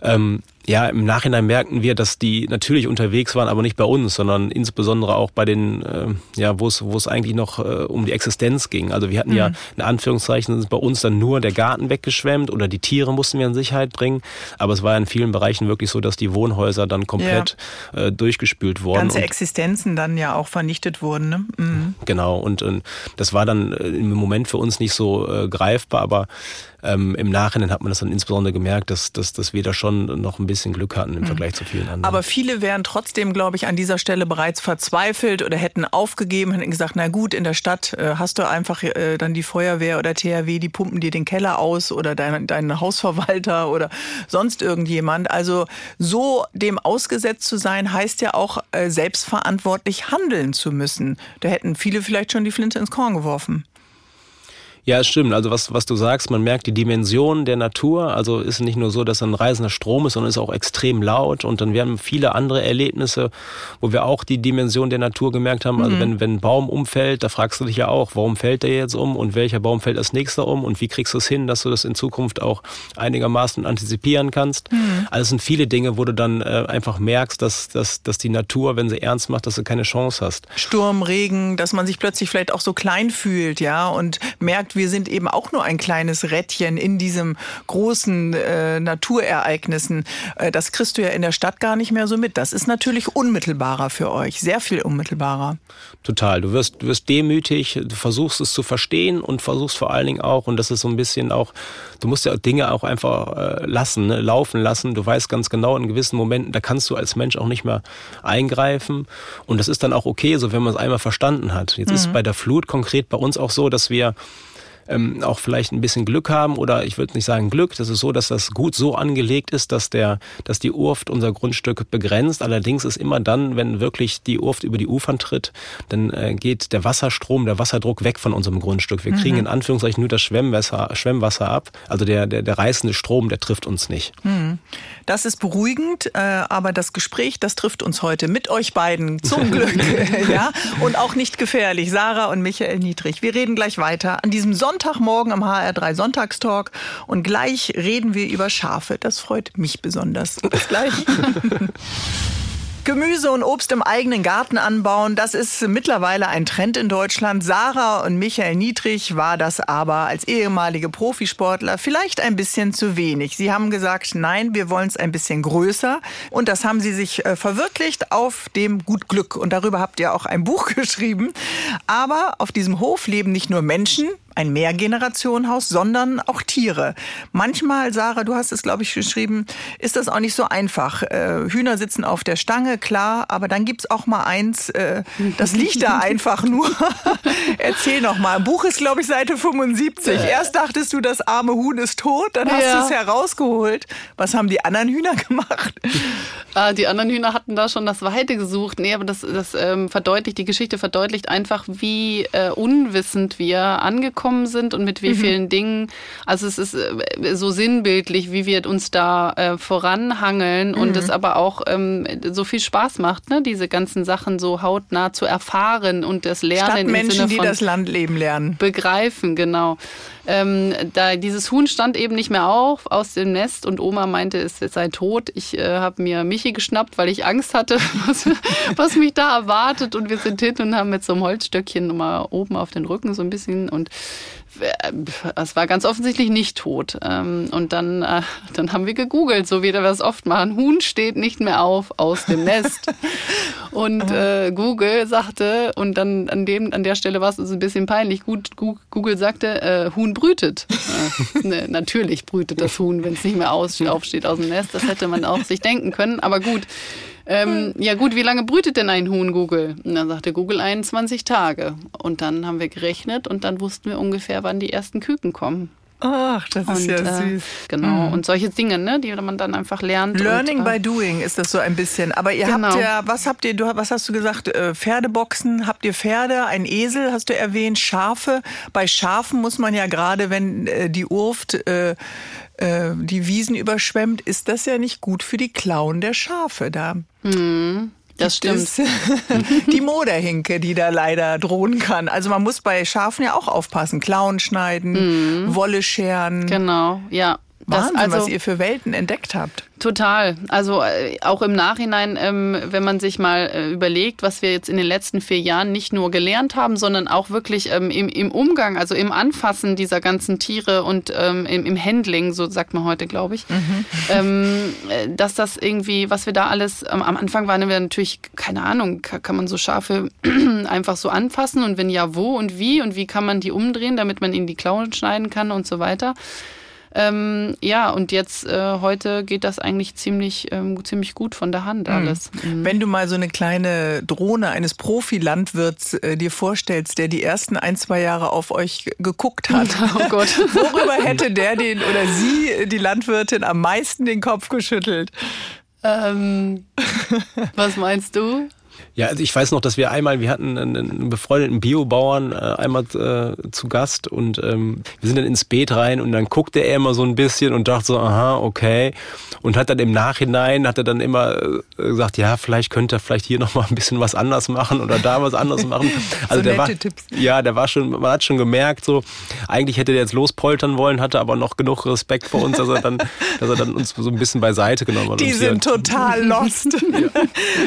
Ähm, ja, im Nachhinein merkten wir, dass die natürlich unterwegs waren, aber nicht bei uns, sondern insbesondere auch bei den, äh, ja, wo es wo es eigentlich noch äh, um die Existenz ging. Also wir hatten mhm. ja in Anführungszeichen bei uns dann nur der Garten weggeschwemmt oder die Tiere mussten wir in Sicherheit bringen. Aber es war in vielen Bereichen wirklich so, dass die Wohnhäuser dann komplett ja. äh, durchgespült wurden. Ganze Existenzen dann ja auch vernichtet wurden. Ne? Mhm. Genau. Und, und das war dann äh, im Moment für uns nicht so äh, greifbar, aber ähm, im Nachhinein hat man das dann insbesondere gemerkt, dass, dass, dass wir da schon noch ein bisschen Glück hatten im mhm. Vergleich zu vielen anderen. Aber viele wären trotzdem, glaube ich, an dieser Stelle bereits verzweifelt oder hätten aufgegeben, hätten gesagt, na gut, in der Stadt äh, hast du einfach äh, dann die Feuerwehr oder THW, die pumpen dir den Keller aus oder dein, dein Hausverwalter oder sonst irgendjemand. Also so dem ausgesetzt zu sein, heißt ja auch äh, selbstverantwortlich handeln zu müssen. Da hätten viele vielleicht schon die Flinte ins Korn geworfen. Ja, es stimmt. Also was, was du sagst, man merkt die Dimension der Natur. Also ist nicht nur so, dass ein reisender Strom ist, sondern ist auch extrem laut. Und dann werden viele andere Erlebnisse, wo wir auch die Dimension der Natur gemerkt haben. Also mhm. wenn, wenn ein Baum umfällt, da fragst du dich ja auch, warum fällt der jetzt um und welcher Baum fällt als nächster um und wie kriegst du es hin, dass du das in Zukunft auch einigermaßen antizipieren kannst. Mhm. Also es sind viele Dinge, wo du dann äh, einfach merkst, dass, dass, dass die Natur, wenn sie ernst macht, dass du keine Chance hast. Sturm, Regen, dass man sich plötzlich vielleicht auch so klein fühlt, ja, und merkt, wir sind eben auch nur ein kleines Rädchen in diesem großen äh, Naturereignissen. Äh, das kriegst du ja in der Stadt gar nicht mehr so mit. Das ist natürlich unmittelbarer für euch, sehr viel unmittelbarer. Total. Du wirst, du wirst demütig, du versuchst es zu verstehen und versuchst vor allen Dingen auch, und das ist so ein bisschen auch, du musst ja Dinge auch einfach äh, lassen, ne, laufen lassen. Du weißt ganz genau in gewissen Momenten, da kannst du als Mensch auch nicht mehr eingreifen. Und das ist dann auch okay, so wenn man es einmal verstanden hat. Jetzt mhm. ist bei der Flut konkret bei uns auch so, dass wir ähm, auch vielleicht ein bisschen Glück haben oder ich würde nicht sagen Glück, das ist so, dass das gut so angelegt ist, dass der, dass die Urft unser Grundstück begrenzt. Allerdings ist immer dann, wenn wirklich die Urft über die Ufern tritt, dann äh, geht der Wasserstrom, der Wasserdruck weg von unserem Grundstück. Wir kriegen mhm. in Anführungszeichen nur das Schwemmwasser, Schwemmwasser ab. Also der, der, der reißende Strom, der trifft uns nicht. Mhm. Das ist beruhigend, äh, aber das Gespräch, das trifft uns heute mit euch beiden zum Glück, ja, und auch nicht gefährlich. Sarah und Michael Niedrig. Wir reden gleich weiter an diesem Sonntag Sonntagmorgen am HR3 Sonntagstalk und gleich reden wir über Schafe. Das freut mich besonders. Bis gleich. Gemüse und Obst im eigenen Garten anbauen, das ist mittlerweile ein Trend in Deutschland. Sarah und Michael Niedrig war das aber als ehemalige Profisportler vielleicht ein bisschen zu wenig. Sie haben gesagt, nein, wir wollen es ein bisschen größer. Und das haben sie sich äh, verwirklicht auf dem Gut Glück. Und darüber habt ihr auch ein Buch geschrieben. Aber auf diesem Hof leben nicht nur Menschen, ein Mehrgenerationenhaus, sondern auch Tiere. Manchmal, Sarah, du hast es, glaube ich, geschrieben, ist das auch nicht so einfach. Äh, Hühner sitzen auf der Stange, klar, aber dann gibt's auch mal eins, äh, das liegt da einfach nur. Erzähl noch mal. Buch ist, glaube ich, Seite 75. Erst dachtest du, das arme Huhn ist tot, dann hast ja. du es herausgeholt. Was haben die anderen Hühner gemacht? Ah, die anderen Hühner hatten da schon das Weite gesucht. Nee, aber das, das ähm, verdeutlicht, die Geschichte verdeutlicht einfach, wie äh, unwissend wir angekommen angekommen sind und mit wie mhm. vielen Dingen. Also es ist äh, so sinnbildlich, wie wir uns da äh, voranhangeln mhm. und es aber auch ähm, so viel Spaß macht, ne? diese ganzen Sachen so hautnah zu erfahren und das Lernen Statt Menschen, im Sinne von die das Land leben lernen. Begreifen, genau. ähm, da dieses Huhn stand eben nicht mehr auf aus dem Nest und Oma meinte, es sei tot. Ich äh, habe mir Michi geschnappt, weil ich Angst hatte, was, was mich da erwartet. Und wir sind hin und haben mit so einem Holzstöckchen mal oben auf den Rücken so ein bisschen und es war ganz offensichtlich nicht tot. Ähm, und dann, äh, dann haben wir gegoogelt, so wie wir das oft machen. Huhn steht nicht mehr auf aus dem Nest. Und äh, Google sagte, und dann an, dem, an der Stelle war es uns ein bisschen peinlich, Gut, Google sagte, äh, Huhn brütet. Äh, ne, natürlich brütet das Huhn, wenn es nicht mehr aufsteht aus dem Nest. Das hätte man auch sich denken können. Aber gut, ähm, ja gut, wie lange brütet denn ein Huhn, Google? Und dann sagte Google 21 Tage. Und dann haben wir gerechnet und dann wussten wir ungefähr, wann die ersten Küken kommen. Ach, das ist ja äh, süß. Genau, mhm. und solche Dinge, ne, die man dann einfach lernt. Learning und, by doing ist das so ein bisschen. Aber ihr genau. habt ja, was habt ihr, du, was hast du gesagt, äh, Pferdeboxen, habt ihr Pferde, ein Esel, hast du erwähnt, Schafe. Bei Schafen muss man ja gerade, wenn äh, die Urft äh, die Wiesen überschwemmt, ist das ja nicht gut für die Klauen der Schafe da. Mhm. Das stimmt. die Moderhinke, die da leider drohen kann. Also man muss bei Schafen ja auch aufpassen. Klauen schneiden, mhm. Wolle scheren. Genau, ja. Wahnsinn, also, was ihr für Welten entdeckt habt. Total. Also äh, auch im Nachhinein, ähm, wenn man sich mal äh, überlegt, was wir jetzt in den letzten vier Jahren nicht nur gelernt haben, sondern auch wirklich ähm, im, im Umgang, also im Anfassen dieser ganzen Tiere und ähm, im, im Handling, so sagt man heute, glaube ich, mhm. Ähm, äh, dass das irgendwie, was wir da alles, am Anfang waren wir natürlich, keine Ahnung, kann man so Schafe einfach so anfassen und wenn ja, wo und wie und wie kann man die umdrehen, damit man ihnen die Klauen schneiden kann und so weiter. Ähm, ja, und jetzt äh, heute geht das eigentlich ziemlich, ähm, ziemlich gut von der Hand mhm. alles. Mhm. Wenn du mal so eine kleine Drohne eines Profilandwirts äh, dir vorstellst, der die ersten ein, zwei Jahre auf euch geguckt hat, oh Gott. worüber hätte der den oder sie, die Landwirtin, am meisten den Kopf geschüttelt? Ähm, was meinst du? Ja, also ich weiß noch, dass wir einmal, wir hatten einen befreundeten Biobauern äh, einmal äh, zu Gast und ähm, wir sind dann ins Beet rein und dann guckte er immer so ein bisschen und dachte so, aha, okay. Und hat dann im Nachhinein, hat er dann immer äh, gesagt, ja, vielleicht könnte er vielleicht hier nochmal ein bisschen was anders machen oder da was anders machen. Also so der war, Tipps. ja, der war schon, man hat schon gemerkt, so, eigentlich hätte der jetzt lospoltern wollen, hatte aber noch genug Respekt vor uns, dass er dann, dass er dann uns so ein bisschen beiseite genommen hat. Die sind total lost. ja.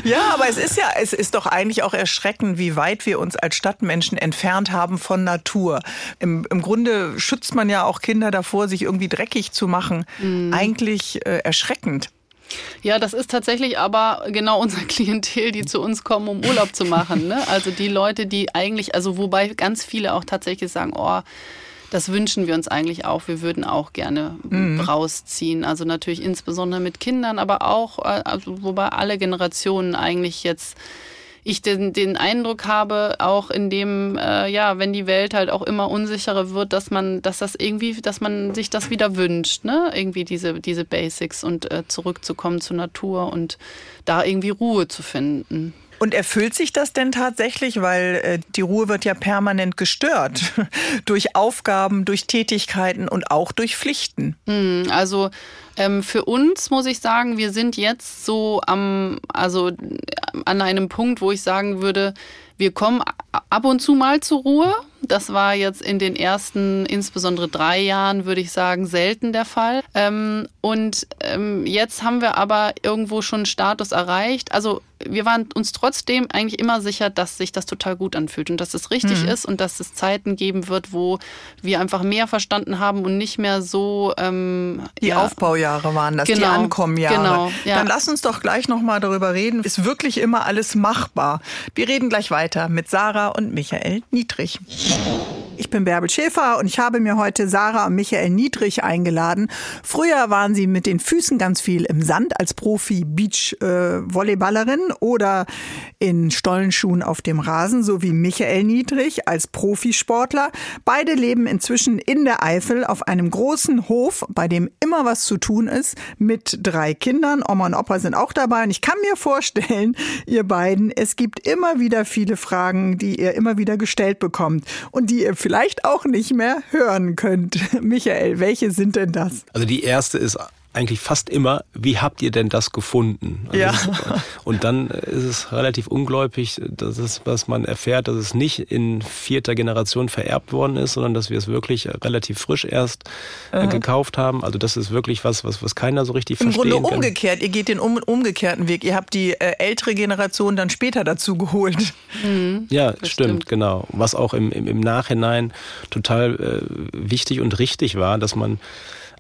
ja, aber es ist ja, es ist doch eigentlich auch erschreckend, wie weit wir uns als Stadtmenschen entfernt haben von Natur. Im, im Grunde schützt man ja auch Kinder davor, sich irgendwie dreckig zu machen. Mhm. Eigentlich äh, erschreckend. Ja, das ist tatsächlich aber genau unser Klientel, die zu uns kommen, um Urlaub zu machen. Ne? Also die Leute, die eigentlich, also wobei ganz viele auch tatsächlich sagen, oh, das wünschen wir uns eigentlich auch. Wir würden auch gerne mhm. rausziehen. Also natürlich insbesondere mit Kindern, aber auch, äh, also wobei alle Generationen eigentlich jetzt ich den, den Eindruck habe, auch in dem, äh, ja, wenn die Welt halt auch immer unsicherer wird, dass man, dass das irgendwie, dass man sich das wieder wünscht, ne? Irgendwie diese, diese Basics und äh, zurückzukommen zur Natur und da irgendwie Ruhe zu finden. Und erfüllt sich das denn tatsächlich? Weil äh, die Ruhe wird ja permanent gestört durch Aufgaben, durch Tätigkeiten und auch durch Pflichten. Hm, also ähm, für uns muss ich sagen, wir sind jetzt so am, also an einem Punkt, wo ich sagen würde, wir kommen ab und zu mal zur Ruhe. Das war jetzt in den ersten, insbesondere drei Jahren, würde ich sagen, selten der Fall. Ähm, und ähm, jetzt haben wir aber irgendwo schon Status erreicht. Also wir waren uns trotzdem eigentlich immer sicher, dass sich das total gut anfühlt und dass es richtig mhm. ist und dass es Zeiten geben wird, wo wir einfach mehr verstanden haben und nicht mehr so ähm, die ja, Aufbaujahre waren das, genau, die Ankommenjahre. Genau, ja. Dann lass uns doch gleich noch mal darüber reden. Ist wirklich immer alles machbar? Wir reden gleich weiter mit Sarah und Michael Niedrig. Ich bin Bärbel Schäfer und ich habe mir heute Sarah und Michael Niedrig eingeladen. Früher waren sie mit den Füßen ganz viel im Sand als Profi-Beach-Volleyballerin äh, oder in Stollenschuhen auf dem Rasen, so wie Michael Niedrig als Profisportler. Beide leben inzwischen in der Eifel auf einem großen Hof, bei dem immer was zu tun ist, mit drei Kindern. Oma und Opa sind auch dabei und ich kann mir vorstellen, ihr beiden, es gibt immer wieder viele Fragen, die ihr immer wieder gestellt bekommt und die ihr vielleicht auch nicht mehr hören könnt. Michael, welche sind denn das? Also die erste ist eigentlich fast immer, wie habt ihr denn das gefunden? Also ja. und dann ist es relativ ungläubig, dass, es, dass man erfährt, dass es nicht in vierter Generation vererbt worden ist, sondern dass wir es wirklich relativ frisch erst äh, gekauft haben. Also das ist wirklich was, was, was keiner so richtig Im verstehen Grunde kann. umgekehrt, ihr geht den um, umgekehrten Weg. Ihr habt die äh, ältere Generation dann später dazu geholt. Mhm, ja, stimmt, stimmt, genau. Was auch im, im, im Nachhinein total äh, wichtig und richtig war, dass man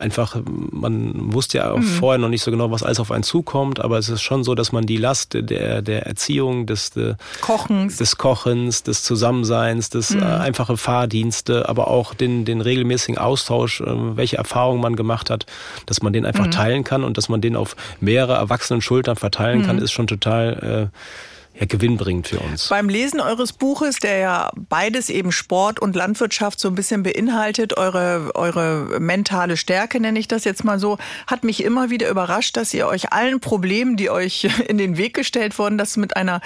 einfach, man wusste ja auch mhm. vorher noch nicht so genau, was alles auf einen zukommt, aber es ist schon so, dass man die Last der, der Erziehung, des, Kochens. des Kochens, des Zusammenseins, des mhm. äh, einfache Fahrdienste, aber auch den, den regelmäßigen Austausch, äh, welche Erfahrungen man gemacht hat, dass man den einfach mhm. teilen kann und dass man den auf mehrere erwachsenen Schultern verteilen kann, mhm. ist schon total äh, ja, gewinnbringend für uns. Beim Lesen eures Buches, der ja beides eben Sport und Landwirtschaft so ein bisschen beinhaltet, eure, eure mentale Stärke nenne ich das jetzt mal so, hat mich immer wieder überrascht, dass ihr euch allen Problemen, die euch in den Weg gestellt wurden, das mit einer,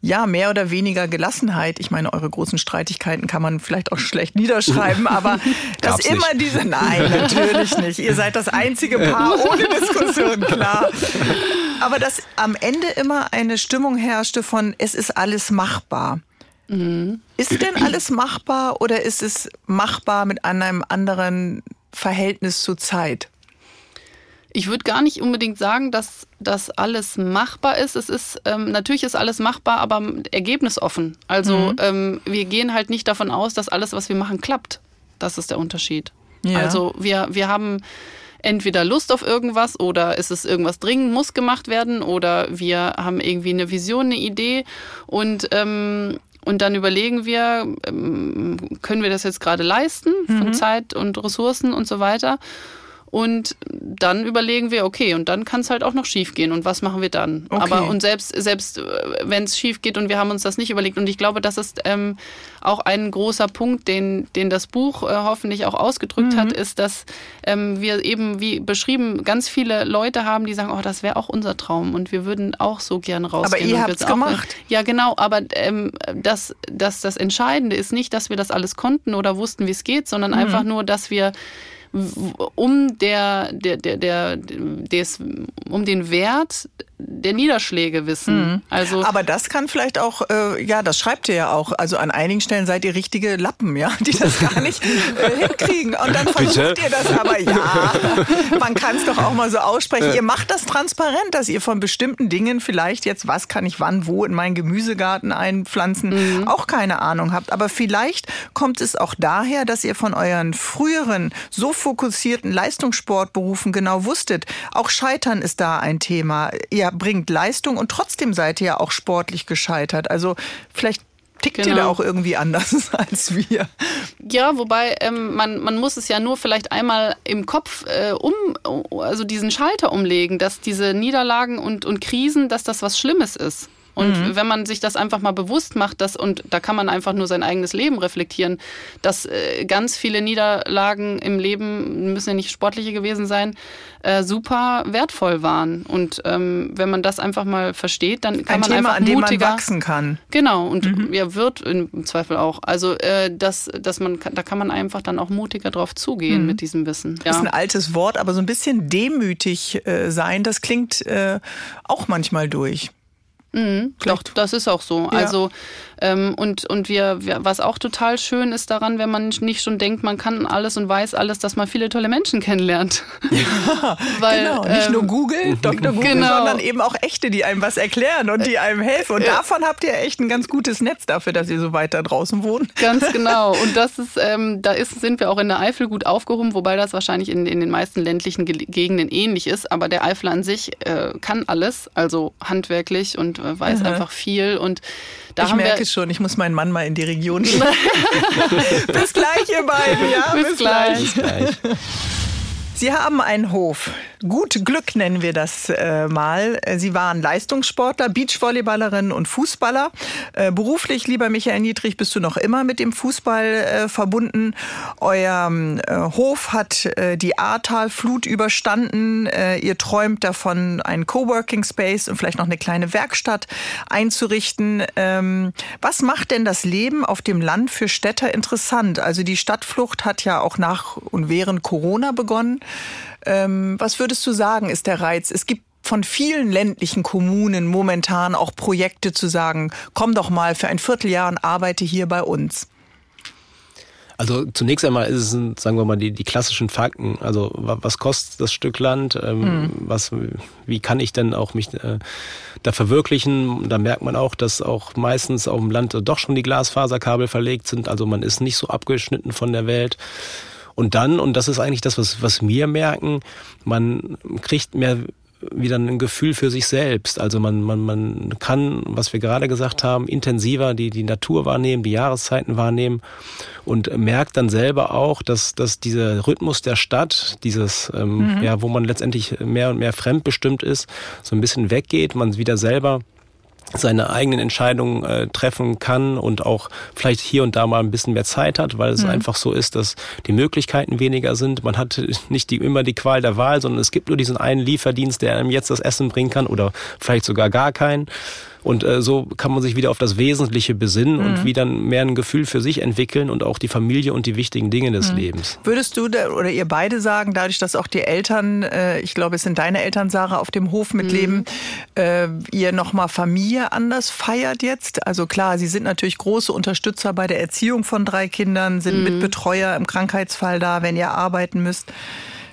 ja, mehr oder weniger Gelassenheit, ich meine, eure großen Streitigkeiten kann man vielleicht auch schlecht niederschreiben, aber dass immer nicht. diese, nein, natürlich nicht. Ihr seid das einzige Paar ohne Diskussion, klar. Aber dass am Ende immer eine Stimmung herrschte von, es ist alles machbar. Mhm. Ist denn alles machbar oder ist es machbar mit einem anderen Verhältnis zur Zeit? Ich würde gar nicht unbedingt sagen, dass das alles machbar ist. Es ist ähm, natürlich ist alles machbar, aber ergebnisoffen. Also mhm. ähm, wir gehen halt nicht davon aus, dass alles, was wir machen, klappt. Das ist der Unterschied. Ja. Also wir, wir haben entweder Lust auf irgendwas oder ist es irgendwas dringend, muss gemacht werden oder wir haben irgendwie eine Vision, eine Idee und ähm, und dann überlegen wir, ähm, können wir das jetzt gerade leisten von mhm. Zeit und Ressourcen und so weiter. Und dann überlegen wir, okay, und dann kann es halt auch noch schief gehen. Und was machen wir dann? Okay. Aber und selbst, selbst äh, wenn es schief geht und wir haben uns das nicht überlegt, und ich glaube, das ist ähm, auch ein großer Punkt, den, den das Buch äh, hoffentlich auch ausgedrückt mhm. hat, ist, dass ähm, wir eben, wie beschrieben, ganz viele Leute haben, die sagen, oh, das wäre auch unser Traum und wir würden auch so gerne rausgehen. Aber ihr habt es gemacht. Ja, genau, aber ähm, das, das, das Entscheidende ist nicht, dass wir das alles konnten oder wussten, wie es geht, sondern mhm. einfach nur, dass wir um der, der, der, der, des, um den Wert der Niederschläge wissen. Mhm. Also aber das kann vielleicht auch, äh, ja, das schreibt ihr ja auch. Also an einigen Stellen seid ihr richtige Lappen, ja, die das gar nicht äh, hinkriegen. Und dann versucht Bitte? ihr das aber, ja, man kann es doch auch mal so aussprechen. Ihr macht das transparent, dass ihr von bestimmten Dingen vielleicht jetzt, was kann ich wann, wo in meinen Gemüsegarten einpflanzen, mhm. auch keine Ahnung habt. Aber vielleicht kommt es auch daher, dass ihr von euren früheren, so fokussierten Leistungssportberufen genau wusstet, auch Scheitern ist da ein Thema. Ihr bringt Leistung und trotzdem seid ihr ja auch sportlich gescheitert. Also vielleicht tickt genau. ihr da genau. auch irgendwie anders als wir. Ja, wobei ähm, man, man muss es ja nur vielleicht einmal im Kopf äh, um, also diesen Schalter umlegen, dass diese Niederlagen und, und Krisen, dass das was Schlimmes ist. Und mhm. wenn man sich das einfach mal bewusst macht, dass, und da kann man einfach nur sein eigenes Leben reflektieren, dass äh, ganz viele Niederlagen im Leben, müssen ja nicht sportliche gewesen sein, äh, super wertvoll waren. Und ähm, wenn man das einfach mal versteht, dann kann Ein man Thema, einfach an dem mutiger, man wachsen kann. Genau, und mhm. ja, wird im Zweifel auch. Also äh, das, dass man, da kann man einfach dann auch mutiger drauf zugehen mhm. mit diesem Wissen. Ja. Das ist ein altes Wort, aber so ein bisschen demütig äh, sein, das klingt äh, auch manchmal durch. Mhm, doch, das ist auch so. Ja. Also ähm, und, und wir, was auch total schön ist daran, wenn man nicht schon denkt, man kann alles und weiß alles, dass man viele tolle Menschen kennenlernt. Ja, Weil, genau. Nicht ähm, nur Google, Dr. Google, genau. sondern eben auch echte, die einem was erklären und die einem helfen. Und davon habt ihr echt ein ganz gutes Netz dafür, dass ihr so weit da draußen wohnt. Ganz genau. Und das ist, ähm, da ist, sind wir auch in der Eifel gut aufgehoben, wobei das wahrscheinlich in, in den meisten ländlichen Gegenden ähnlich ist. Aber der Eifel an sich äh, kann alles, also handwerklich und äh, weiß mhm. einfach viel. Und da ich merke schon, ich muss meinen Mann mal in die Region schicken. bis gleich, ihr beiden. Ja, bis, bis gleich. gleich. Sie haben einen Hof. Gut Glück nennen wir das äh, mal. Sie waren Leistungssportler, Beachvolleyballerin und Fußballer. Äh, beruflich, lieber Michael Niedrich, bist du noch immer mit dem Fußball äh, verbunden. Euer äh, Hof hat äh, die Ahrtal-Flut überstanden. Äh, ihr träumt davon, einen Coworking Space und vielleicht noch eine kleine Werkstatt einzurichten. Ähm, was macht denn das Leben auf dem Land für Städter interessant? Also die Stadtflucht hat ja auch nach und während Corona begonnen. Ähm, was würdest du sagen, ist der Reiz? Es gibt von vielen ländlichen Kommunen momentan auch Projekte zu sagen, komm doch mal für ein Vierteljahr und arbeite hier bei uns. Also zunächst einmal ist es, sagen wir mal, die, die klassischen Fakten. Also was kostet das Stück Land? Ähm, mhm. was, wie kann ich denn auch mich äh, da verwirklichen? Da merkt man auch, dass auch meistens auf dem Land doch schon die Glasfaserkabel verlegt sind. Also man ist nicht so abgeschnitten von der Welt. Und dann, und das ist eigentlich das, was, was wir merken, man kriegt mehr wieder ein Gefühl für sich selbst. Also man, man, man kann, was wir gerade gesagt haben, intensiver die, die Natur wahrnehmen, die Jahreszeiten wahrnehmen und merkt dann selber auch, dass, dass dieser Rhythmus der Stadt, dieses, ähm, mhm. ja, wo man letztendlich mehr und mehr fremdbestimmt ist, so ein bisschen weggeht, man wieder selber seine eigenen Entscheidungen äh, treffen kann und auch vielleicht hier und da mal ein bisschen mehr Zeit hat, weil es mhm. einfach so ist, dass die Möglichkeiten weniger sind. Man hat nicht die, immer die Qual der Wahl, sondern es gibt nur diesen einen Lieferdienst, der einem jetzt das Essen bringen kann oder vielleicht sogar gar keinen. Und äh, so kann man sich wieder auf das Wesentliche besinnen mhm. und wieder mehr ein Gefühl für sich entwickeln und auch die Familie und die wichtigen Dinge des mhm. Lebens. Würdest du oder ihr beide sagen, dadurch, dass auch die Eltern, äh, ich glaube, es sind deine Eltern, Sarah, auf dem Hof mitleben, mhm. äh, ihr nochmal Familie anders feiert jetzt? Also klar, sie sind natürlich große Unterstützer bei der Erziehung von drei Kindern, sind mhm. Mitbetreuer im Krankheitsfall da, wenn ihr arbeiten müsst.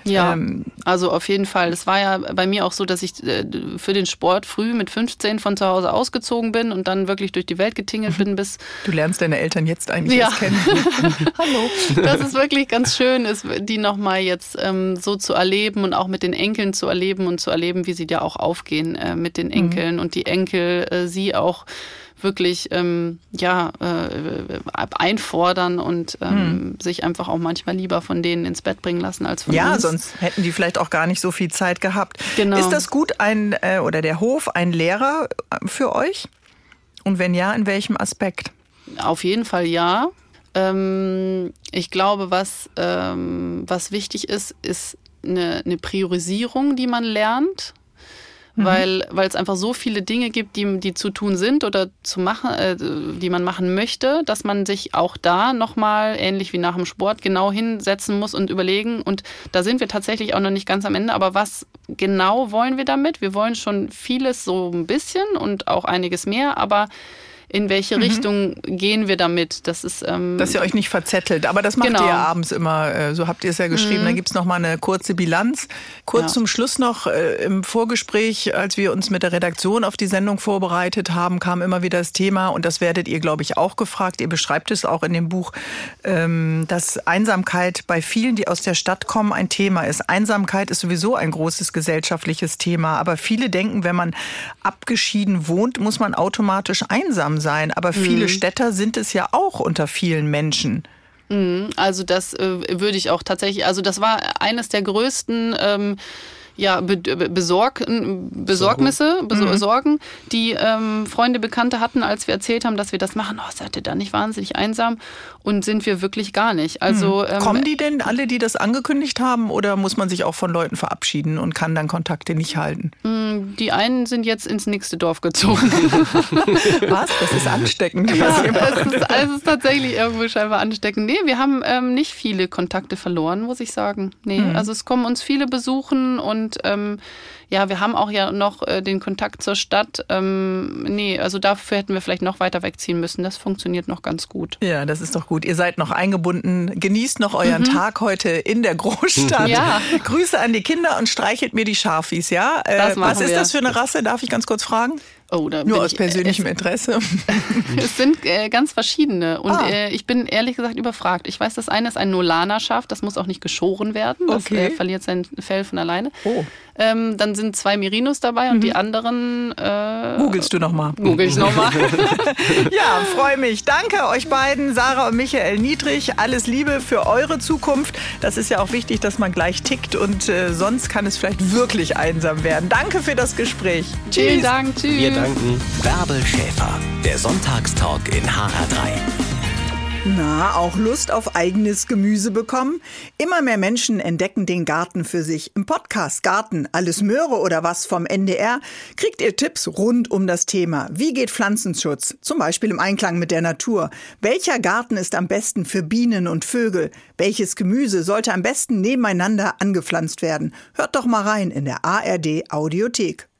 Ja, ähm, also auf jeden Fall. Es war ja bei mir auch so, dass ich äh, für den Sport früh mit 15 von zu Hause ausgezogen bin und dann wirklich durch die Welt getingelt bin bis... Du lernst deine Eltern jetzt eigentlich ja. kennen. Hallo. Das ist wirklich ganz schön, ist, die nochmal jetzt ähm, so zu erleben und auch mit den Enkeln zu erleben und zu erleben, wie sie da auch aufgehen äh, mit den mhm. Enkeln mhm. und die Enkel äh, sie auch wirklich ähm, ja, äh, einfordern und ähm, hm. sich einfach auch manchmal lieber von denen ins Bett bringen lassen als von ja, uns. Ja, sonst hätten die vielleicht auch gar nicht so viel Zeit gehabt. Genau. Ist das gut, ein äh, oder der Hof ein Lehrer äh, für euch? Und wenn ja, in welchem Aspekt? Auf jeden Fall ja. Ähm, ich glaube, was, ähm, was wichtig ist, ist eine, eine Priorisierung, die man lernt mhm. weil, weil es einfach so viele Dinge gibt, die, die zu tun sind oder zu machen, äh, die man machen möchte, dass man sich auch da nochmal, ähnlich wie nach dem Sport, genau hinsetzen muss und überlegen. Und da sind wir tatsächlich auch noch nicht ganz am Ende. Aber was genau wollen wir damit? Wir wollen schon vieles so ein bisschen und auch einiges mehr, aber in welche mhm. Richtung gehen wir damit. Das ist, ähm, Dass ihr euch nicht verzettelt. Aber das macht genau. ihr abends immer, äh, so habt ihr es ja geschrieben. Mhm. Dann gibt es nochmal eine kurze Bilanz. Kurz ja. zum Schluss noch äh, im Vorgespräch, als wir uns mit der Redaktion auf die Sendung vorbereitet haben, kam immer wieder das Thema, und das werdet ihr, glaube ich, auch gefragt. Ihr beschreibt es auch in dem Buch, ähm, dass Einsamkeit bei vielen, die aus der Stadt kommen, ein Thema ist. Einsamkeit ist sowieso ein großes gesellschaftliches Thema. Aber viele denken, wenn man abgeschieden wohnt, muss man automatisch einsam sein, aber viele mhm. Städter sind es ja auch unter vielen Menschen. Mhm. Also das äh, würde ich auch tatsächlich, also das war eines der größten ähm, ja, Be Besorg Besorgnisse, Besorgen, mhm. die ähm, Freunde, Bekannte hatten, als wir erzählt haben, dass wir das machen. Oh, seid ihr da nicht wahnsinnig einsam? Und sind wir wirklich gar nicht. Also, mhm. ähm, Kommen die denn alle, die das angekündigt haben, oder muss man sich auch von Leuten verabschieden und kann dann Kontakte nicht halten? Mm, die einen sind jetzt ins nächste Dorf gezogen. Was? Das ist ansteckend. Ja, es, ist, es ist tatsächlich irgendwo scheinbar ansteckend. Nee, wir haben ähm, nicht viele Kontakte verloren, muss ich sagen. Nee, mhm. also es kommen uns viele besuchen und und ähm, ja, wir haben auch ja noch äh, den Kontakt zur Stadt. Ähm, nee, also dafür hätten wir vielleicht noch weiter wegziehen müssen. Das funktioniert noch ganz gut. Ja, das ist doch gut. Ihr seid noch eingebunden. Genießt noch euren mhm. Tag heute in der Großstadt. Ja. Grüße an die Kinder und streichelt mir die Scharfies, ja? Äh, was ist wir. das für eine Rasse? Darf ich ganz kurz fragen? Oh, Nur aus ich, persönlichem es, Interesse. es sind äh, ganz verschiedene und ah. äh, ich bin ehrlich gesagt überfragt. Ich weiß, das eine ist ein Nolana-Schaf, das muss auch nicht geschoren werden, das okay. äh, verliert sein Fell von alleine. Oh. Ähm, dann sind zwei Merinos dabei und mhm. die anderen. Äh, Googlest du nochmal? Google ich nochmal. ja, freue mich. Danke euch beiden, Sarah und Michael Niedrig. Alles Liebe für eure Zukunft. Das ist ja auch wichtig, dass man gleich tickt und äh, sonst kann es vielleicht wirklich einsam werden. Danke für das Gespräch. Tschüss. Vielen Dank. Tschüss. Wir danken. Bärbel Schäfer, der Sonntagstalk in HR3. Na, auch Lust auf eigenes Gemüse bekommen? Immer mehr Menschen entdecken den Garten für sich. Im Podcast Garten, alles Möhre oder was vom NDR kriegt ihr Tipps rund um das Thema. Wie geht Pflanzenschutz? Zum Beispiel im Einklang mit der Natur. Welcher Garten ist am besten für Bienen und Vögel? Welches Gemüse sollte am besten nebeneinander angepflanzt werden? Hört doch mal rein in der ARD Audiothek.